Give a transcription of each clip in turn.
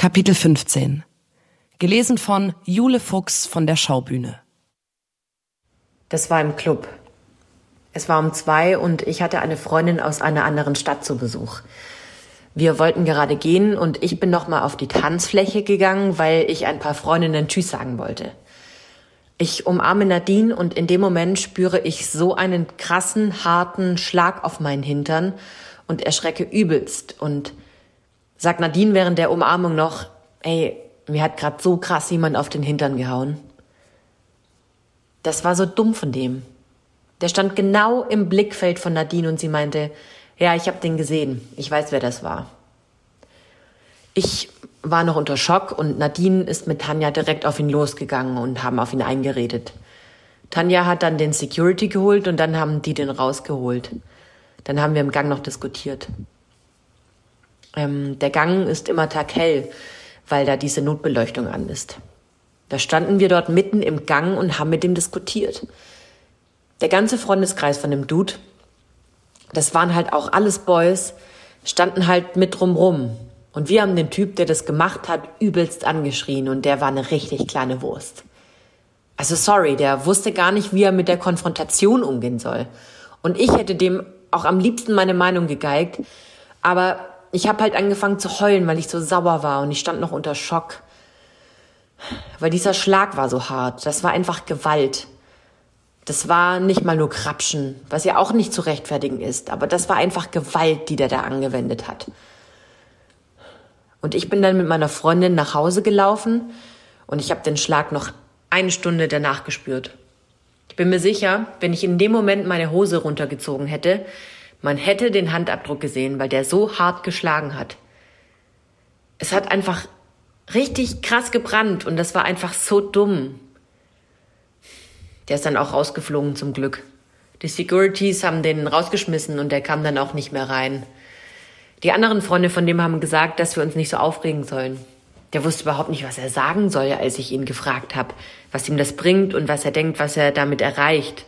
Kapitel 15 Gelesen von Jule Fuchs von der Schaubühne. Das war im Club. Es war um zwei und ich hatte eine Freundin aus einer anderen Stadt zu Besuch. Wir wollten gerade gehen und ich bin noch mal auf die Tanzfläche gegangen, weil ich ein paar Freundinnen Tschüss sagen wollte. Ich umarme Nadine und in dem Moment spüre ich so einen krassen, harten Schlag auf meinen Hintern und erschrecke übelst und Sagt Nadine während der Umarmung noch, ey, mir hat grad so krass jemand auf den Hintern gehauen. Das war so dumm von dem. Der stand genau im Blickfeld von Nadine und sie meinte, ja, ich habe den gesehen. Ich weiß, wer das war. Ich war noch unter Schock und Nadine ist mit Tanja direkt auf ihn losgegangen und haben auf ihn eingeredet. Tanja hat dann den Security geholt und dann haben die den rausgeholt. Dann haben wir im Gang noch diskutiert. Ähm, der Gang ist immer taghell, weil da diese Notbeleuchtung an ist. Da standen wir dort mitten im Gang und haben mit ihm diskutiert. Der ganze Freundeskreis von dem Dude, das waren halt auch alles Boys, standen halt mit drumrum. Und wir haben den Typ, der das gemacht hat, übelst angeschrien und der war eine richtig kleine Wurst. Also sorry, der wusste gar nicht, wie er mit der Konfrontation umgehen soll. Und ich hätte dem auch am liebsten meine Meinung gegeigt, aber ich habe halt angefangen zu heulen, weil ich so sauer war und ich stand noch unter Schock. Weil dieser Schlag war so hart. Das war einfach Gewalt. Das war nicht mal nur Krapschen, was ja auch nicht zu rechtfertigen ist, aber das war einfach Gewalt, die der da angewendet hat. Und ich bin dann mit meiner Freundin nach Hause gelaufen und ich habe den Schlag noch eine Stunde danach gespürt. Ich bin mir sicher, wenn ich in dem Moment meine Hose runtergezogen hätte, man hätte den Handabdruck gesehen, weil der so hart geschlagen hat. Es hat einfach richtig krass gebrannt und das war einfach so dumm. Der ist dann auch rausgeflogen zum Glück. Die Securities haben den rausgeschmissen und der kam dann auch nicht mehr rein. Die anderen Freunde von dem haben gesagt, dass wir uns nicht so aufregen sollen. Der wusste überhaupt nicht, was er sagen soll, als ich ihn gefragt habe, was ihm das bringt und was er denkt, was er damit erreicht.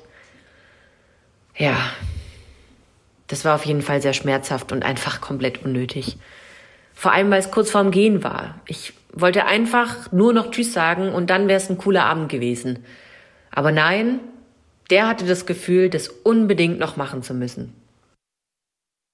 Ja, das war auf jeden Fall sehr schmerzhaft und einfach komplett unnötig. Vor allem, weil es kurz vorm Gehen war. Ich wollte einfach nur noch Tschüss sagen und dann wäre es ein cooler Abend gewesen. Aber nein, der hatte das Gefühl, das unbedingt noch machen zu müssen.